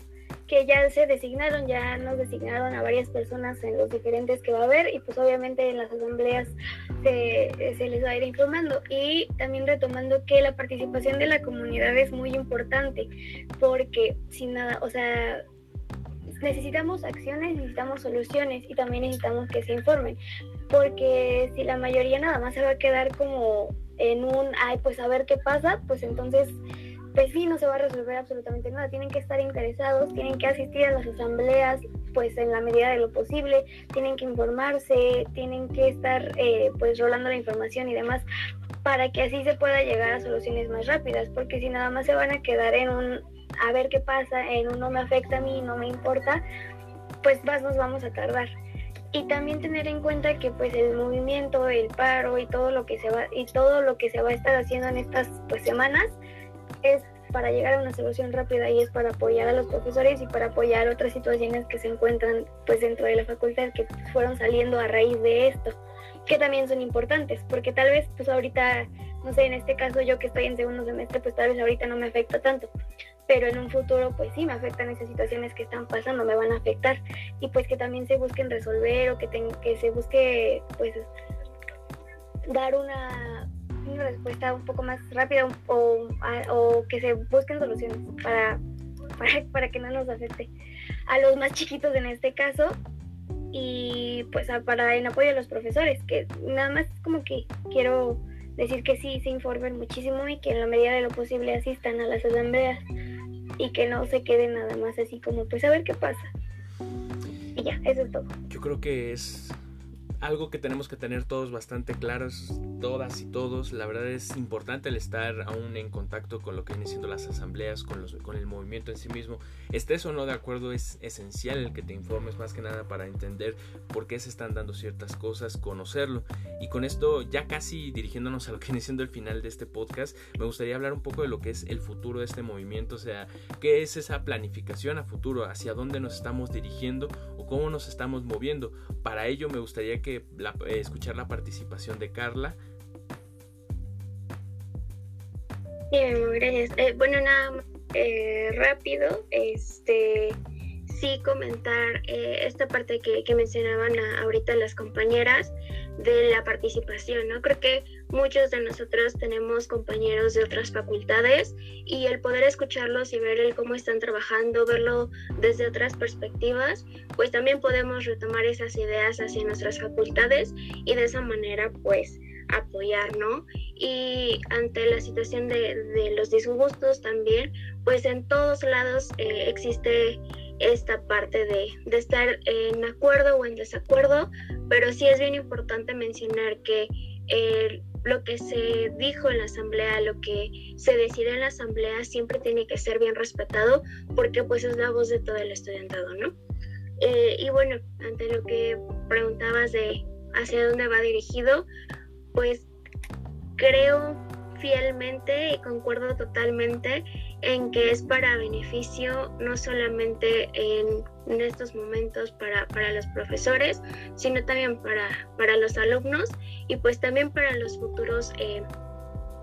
que ya se designaron, ya nos designaron a varias personas en los diferentes que va a haber y pues obviamente en las asambleas se, les va a ir informando. Y también retomando que la participación de la comunidad es muy importante porque sin nada, o sea, necesitamos acciones, necesitamos soluciones y también necesitamos que se informen porque si la mayoría nada más se va a quedar como en un, ay, pues a ver qué pasa, pues entonces pues sí, no se va a resolver absolutamente nada. Tienen que estar interesados, tienen que asistir a las asambleas, pues en la medida de lo posible, tienen que informarse, tienen que estar eh, pues rolando la información y demás para que así se pueda llegar a soluciones más rápidas, porque si nada más se van a quedar en un a ver qué pasa, en un no me afecta a mí, no me importa, pues más nos vamos a tardar. Y también tener en cuenta que pues el movimiento, el paro y todo lo que se va y todo lo que se va a estar haciendo en estas pues semanas es para llegar a una solución rápida y es para apoyar a los profesores y para apoyar otras situaciones que se encuentran pues dentro de la facultad que fueron saliendo a raíz de esto, que también son importantes, porque tal vez pues ahorita, no sé, en este caso yo que estoy en segundo semestre, pues tal vez ahorita no me afecta tanto, pero en un futuro pues sí me afectan esas situaciones que están pasando, me van a afectar y pues que también se busquen resolver o que, que se busque pues dar una una respuesta un poco más rápida o, que se busquen soluciones para, para, que no nos afecte a los más chiquitos en este caso y pues para en apoyo a los profesores, que nada más como que quiero decir que sí se informen muchísimo y que en la medida de lo posible asistan a las asambleas y que no se queden nada más así como pues a ver qué pasa. Y ya, eso es todo. Yo creo que es algo que tenemos que tener todos bastante claros, todas y todos. La verdad es importante el estar aún en contacto con lo que vienen siendo las asambleas, con, los, con el movimiento en sí mismo. Estés o no de acuerdo, es esencial el que te informes más que nada para entender por qué se están dando ciertas cosas, conocerlo. Y con esto, ya casi dirigiéndonos a lo que viene siendo el final de este podcast, me gustaría hablar un poco de lo que es el futuro de este movimiento, o sea, qué es esa planificación a futuro, hacia dónde nos estamos dirigiendo o cómo nos estamos moviendo. Para ello me gustaría que eh, escuchar la participación de Carla. Gracias. Eh, bueno, nada eh, rápido, este, sí comentar esta parte que, mencionaban ahorita las compañeras de la participación, ¿no? Creo que muchos de nosotros tenemos compañeros de otras facultades y el poder escucharlos y ver cómo están trabajando, verlo desde otras perspectivas, pues también podemos retomar esas ideas hacia nuestras facultades y de esa manera pues apoyar, ¿no? Y ante la situación de, los disgustos también, pues en todos lados eh, existe esta parte de, estar en acuerdo o en desacuerdo, pero sí es bien importante mencionar que eh, lo que se dijo en la asamblea, lo que se decide en la asamblea siempre tiene que ser bien respetado porque pues es la voz de todo el estudiantado, ¿no? Eh, y bueno, ante lo que preguntabas de hacia dónde va dirigido, pues creo fielmente y concuerdo totalmente en que es para beneficio no solamente en, estos momentos para, los profesores, sino también para, para, los alumnos y pues también para los futuros, eh,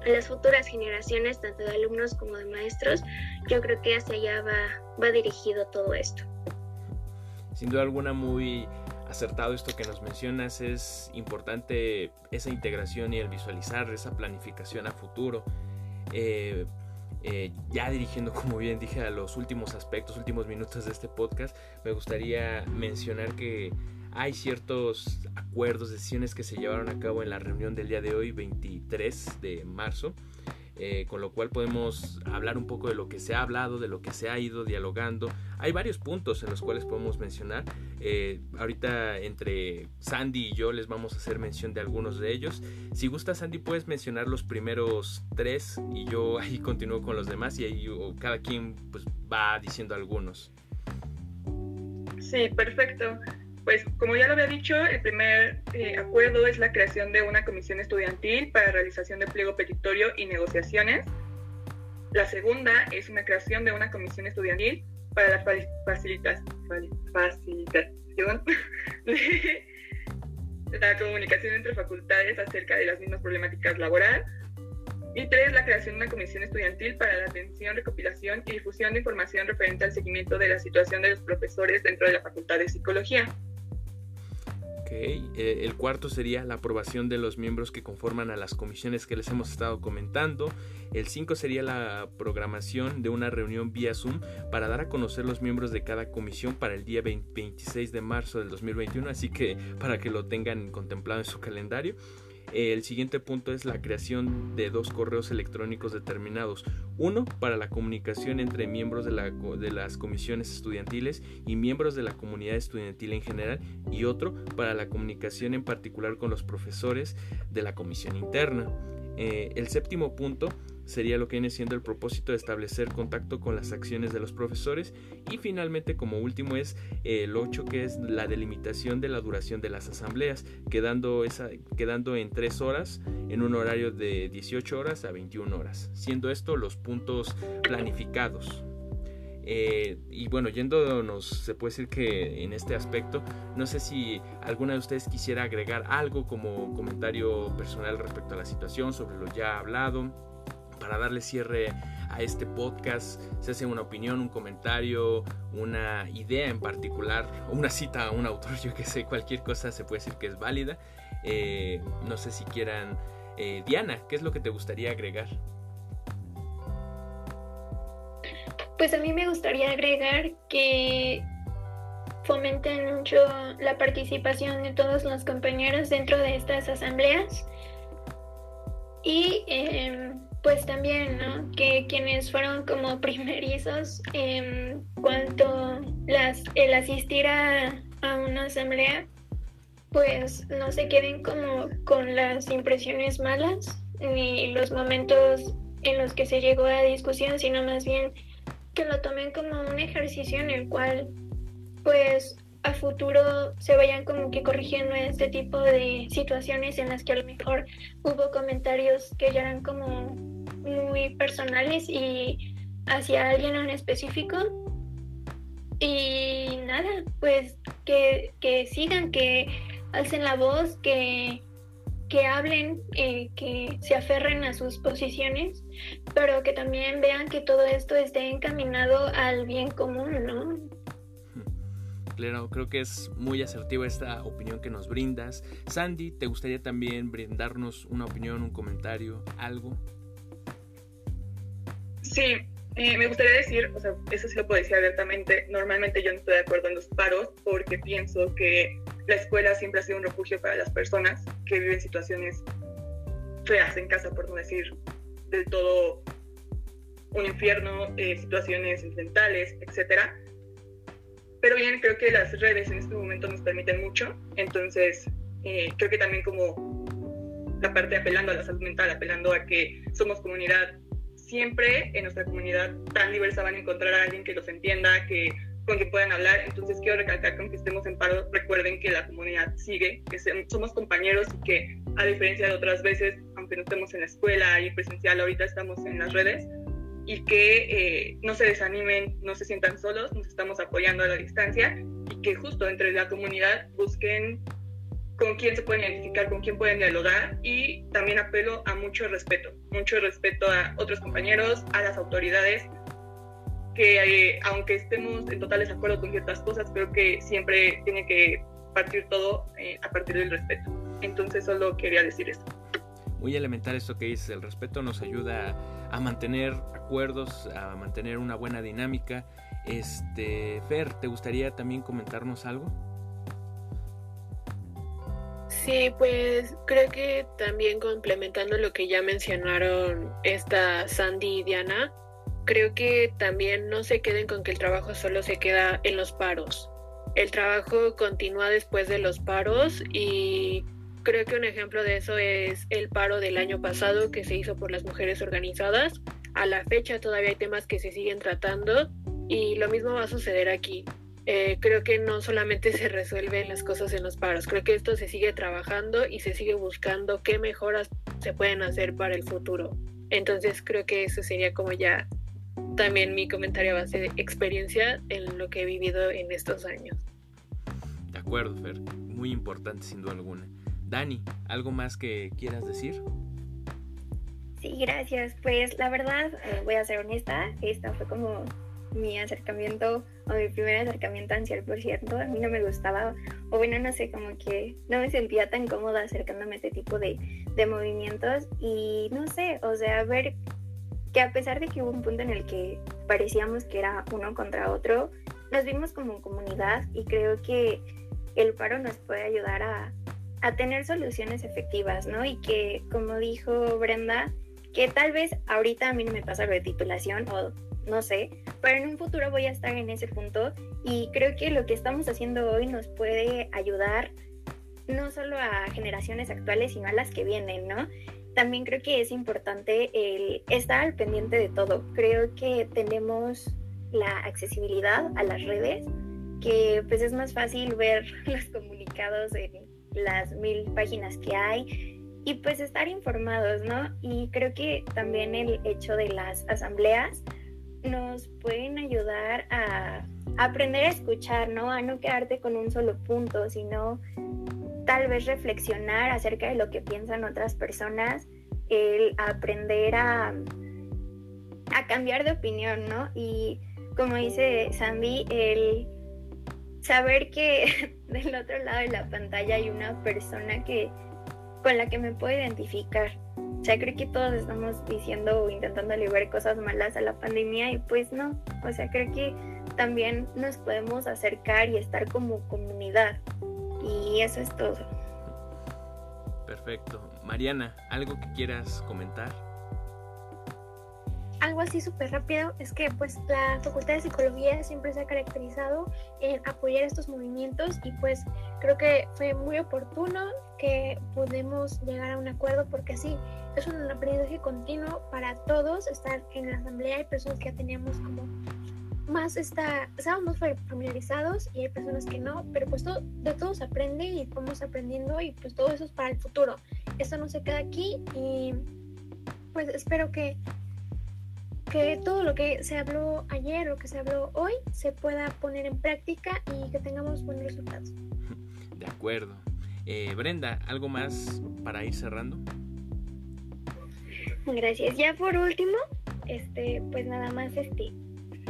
las futuras generaciones, tanto de alumnos como de maestros. Yo creo que hacia allá va, va dirigido todo esto. Sin duda alguna muy acertado esto que nos mencionas, es importante esa integración y el visualizar esa planificación a futuro. Eh, eh, ya dirigiendo, como bien dije, a los últimos aspectos, últimos minutos de este podcast, me gustaría mencionar que hay ciertos acuerdos, decisiones que se llevaron a cabo en la reunión del día de hoy, 23 de marzo, eh, con lo cual podemos hablar un poco de lo que se ha hablado, de lo que se ha ido dialogando. Hay varios puntos en los cuales podemos mencionar. Eh, ahorita entre Sandy y yo les vamos a hacer mención de algunos de ellos. Si gusta Sandy puedes mencionar los primeros tres y yo ahí continúo con los demás y ahí cada quien pues, va diciendo algunos. Sí, perfecto. Pues como ya lo había dicho, el primer eh, acuerdo es la creación de una comisión estudiantil para realización de pliego petitorio y negociaciones. La segunda es una creación de una comisión estudiantil para la facilitación de la comunicación entre facultades acerca de las mismas problemáticas laborales. Y tres, la creación de una comisión estudiantil para la atención, recopilación y difusión de información referente al seguimiento de la situación de los profesores dentro de la Facultad de Psicología. Eh, el cuarto sería la aprobación de los miembros que conforman a las comisiones que les hemos estado comentando. El 5 sería la programación de una reunión vía Zoom para dar a conocer los miembros de cada comisión para el día 26 de marzo del 2021, así que para que lo tengan contemplado en su calendario. El siguiente punto es la creación de dos correos electrónicos determinados. Uno para la comunicación entre miembros de, las comisiones estudiantiles y miembros de la comunidad estudiantil en general y otro para la comunicación en particular con los profesores de la comisión interna. Eh, el séptimo punto sería lo que viene siendo el propósito de establecer contacto con las acciones de los profesores. Y finalmente como último es el 8 que es la delimitación de la duración de las asambleas quedando, esa, quedando en 3 horas en un horario de 18 horas a 21 horas siendo esto los puntos planificados. Eh, y bueno, yéndonos, se puede decir que en este aspecto, no sé si alguna de ustedes quisiera agregar algo como comentario personal respecto a la situación, sobre lo ya hablado para darle cierre a este podcast, se hace una opinión, un comentario, una idea en particular, o una cita a un autor, yo que sé, cualquier cosa se puede decir que es válida. Eh, no sé si quieran, eh, Diana, ¿qué es lo que te gustaría agregar? Pues a mí me gustaría agregar que fomenten mucho la participación de todos los compañeros dentro de estas asambleas y em, pues también, ¿no? Que quienes fueron como primerizos en cuanto las, el asistir a, a una asamblea, pues no se queden como con las impresiones malas ni los momentos en los que se llegó a discusión, sino más bien que lo tomen como un ejercicio en el cual pues a futuro se vayan como que corrigiendo este tipo de situaciones en las que a lo mejor hubo comentarios que ya eran como muy personales y hacia alguien en específico. Y nada, pues que, que sigan, que alcen la voz, que, que hablen, eh, que se aferren a sus posiciones, pero que también vean que todo esto esté encaminado al bien común, ¿no? Claro, creo que es muy asertiva esta opinión que nos brindas. Sandy, ¿te gustaría también brindarnos una opinión, un comentario, algo? Sí, eh, me gustaría decir, o sea, eso sí lo puedo decir abiertamente, normalmente yo no estoy de acuerdo en los paros porque pienso que la escuela siempre ha sido un refugio para las personas que viven situaciones feas en casa, por no decir del todo un infierno, eh, situaciones mentales, etcétera. Pero bien, creo que las redes en este momento nos permiten mucho, entonces eh, creo que también como la parte apelando a la salud mental, apelando a que somos comunidad, siempre en nuestra comunidad tan diversa van a encontrar a alguien que los entienda, que con quien puedan hablar. Entonces quiero recalcar que aunque estemos en paro, recuerden que la comunidad sigue, que somos compañeros y que a diferencia de otras veces, aunque no estemos en la escuela y presencial, ahorita estamos en las redes, y que eh, no se desanimen, no se sientan solos, nos estamos apoyando a la distancia y que justo entre la comunidad busquen con quién se pueden identificar, con quién pueden dialogar y también apelo a mucho respeto, mucho respeto a otros compañeros, a las autoridades, que eh, aunque estemos en total desacuerdo con ciertas cosas, creo que siempre tiene que partir todo eh, a partir del respeto. Entonces solo quería decir esto muy elemental esto que dices, el respeto nos ayuda a mantener acuerdos, a mantener una buena dinámica. Este, Fer, ¿te gustaría también comentarnos algo? Sí, pues creo que también complementando lo que ya mencionaron esta Sandy y Diana, creo que también no se queden con que el trabajo solo se queda en los paros. El trabajo continúa después de los paros y Creo que un ejemplo de eso es el paro del año pasado que se hizo por las mujeres organizadas. A la fecha todavía hay temas que se siguen tratando y lo mismo va a suceder aquí. Eh, creo que no solamente se resuelven las cosas en los paros, creo que esto se sigue trabajando y se sigue buscando qué mejoras se pueden hacer para el futuro. Entonces creo que eso sería como ya también mi comentario a base de experiencia en lo que he vivido en estos años. De acuerdo, Fer. Muy importante sin duda alguna. Dani, ¿algo más que quieras decir? Sí, gracias. Pues la verdad, eh, voy a ser honesta, esta fue como mi acercamiento o mi primer acercamiento al 100%. A mí no me gustaba, o bueno, no sé, como que no me sentía tan cómoda acercándome a este tipo de, de movimientos. Y no sé, o sea, ver que a pesar de que hubo un punto en el que parecíamos que era uno contra otro, nos vimos como comunidad y creo que el paro nos puede ayudar a, a tener soluciones efectivas, ¿no? Y que, como dijo Brenda, que tal vez ahorita a mí no me pasa la titulación o no sé, pero en un futuro voy a estar en ese punto y creo que lo que estamos haciendo hoy nos puede ayudar no solo a generaciones actuales, sino a las que vienen, ¿no? También creo que es importante estar al pendiente de todo. Creo que tenemos la accesibilidad a las redes, que pues es más fácil ver los comunicados en las mil páginas que hay y pues estar informados, ¿no? Y creo que también el hecho de las asambleas nos pueden ayudar a aprender a escuchar, ¿no? A no quedarte con un solo punto, sino tal vez reflexionar acerca de lo que piensan otras personas, el aprender a, a cambiar de opinión, ¿no? Y como dice Sandy, el saber que del otro lado de la pantalla hay una persona que con la que me puedo identificar. O sea, creo que todos estamos diciendo o intentando liberar cosas malas a la pandemia y pues no. O sea, creo que también nos podemos acercar y estar como comunidad. Y eso es todo. Perfecto. Mariana, ¿algo que quieras comentar? Algo así súper rápido es que pues la Facultad de Psicología siempre se ha caracterizado en apoyar estos movimientos y pues creo que fue muy oportuno que pudimos llegar a un acuerdo porque sí, es un aprendizaje continuo para todos estar en la asamblea, hay personas que ya teníamos como más está, familiarizados y hay personas que no, pero pues todo, de todo aprende y vamos aprendiendo y pues todo eso es para el futuro. Esto no se queda aquí y pues espero que que todo lo que se habló ayer, lo que se habló hoy, se pueda poner en práctica y que tengamos buenos resultados. De acuerdo. Eh, Brenda, ¿algo más para ir cerrando? Gracias. Ya por último, este, pues nada más este,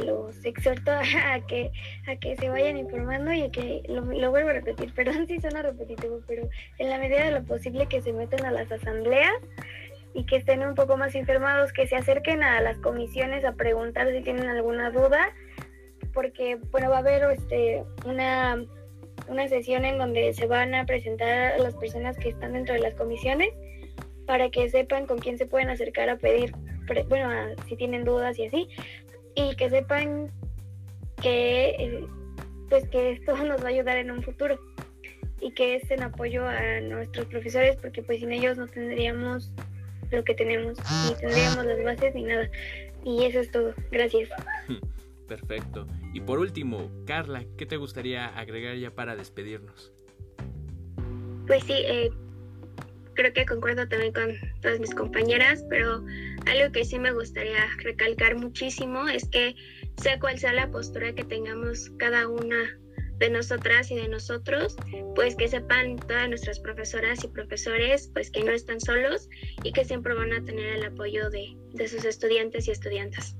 los exhorto a que, a que se vayan informando y que, lo, lo vuelvo a repetir, perdón si suena repetitivo, pero en la medida de lo posible que se metan a las asambleas y que estén un poco más informados, que se acerquen a las comisiones a preguntar si tienen alguna duda, porque bueno, va a haber este, una, una sesión en donde se van a presentar a las personas que están dentro de las comisiones para que sepan con quién se pueden acercar a pedir, bueno, si tienen dudas y así, y que sepan que, pues que esto nos va a ayudar en un futuro y que es en apoyo a nuestros profesores porque pues sin ellos no tendríamos lo que tenemos, ni tendríamos las bases ni nada. Y eso es todo. Gracias. Perfecto. Y por último, Carla, ¿qué te gustaría agregar ya para despedirnos? Pues sí, eh, creo que concuerdo también con todas mis compañeras, pero algo que sí me gustaría recalcar muchísimo es que sea cual sea la postura que tengamos cada una de nosotras y de nosotros, pues que sepan todas nuestras profesoras y profesores, pues que no están solos y que siempre van a tener el apoyo de, de sus estudiantes y estudiantas.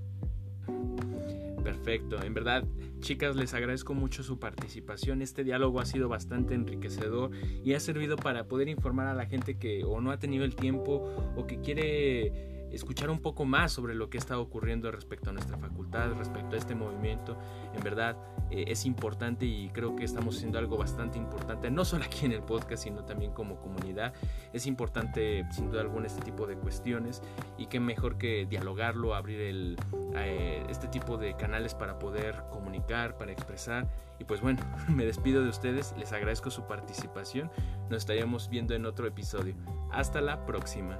Perfecto, en verdad, chicas, les agradezco mucho su participación. Este diálogo ha sido bastante enriquecedor y ha servido para poder informar a la gente que o no ha tenido el tiempo o que quiere escuchar un poco más sobre lo que está ocurriendo respecto a nuestra facultad, respecto a este movimiento. En verdad eh, es importante y creo que estamos haciendo algo bastante importante, no solo aquí en el podcast, sino también como comunidad. Es importante, sin duda alguna, este tipo de cuestiones y qué mejor que dialogarlo, abrir el, eh, este tipo de canales para poder comunicar, para expresar. Y pues bueno, me despido de ustedes, les agradezco su participación, nos estaríamos viendo en otro episodio. Hasta la próxima.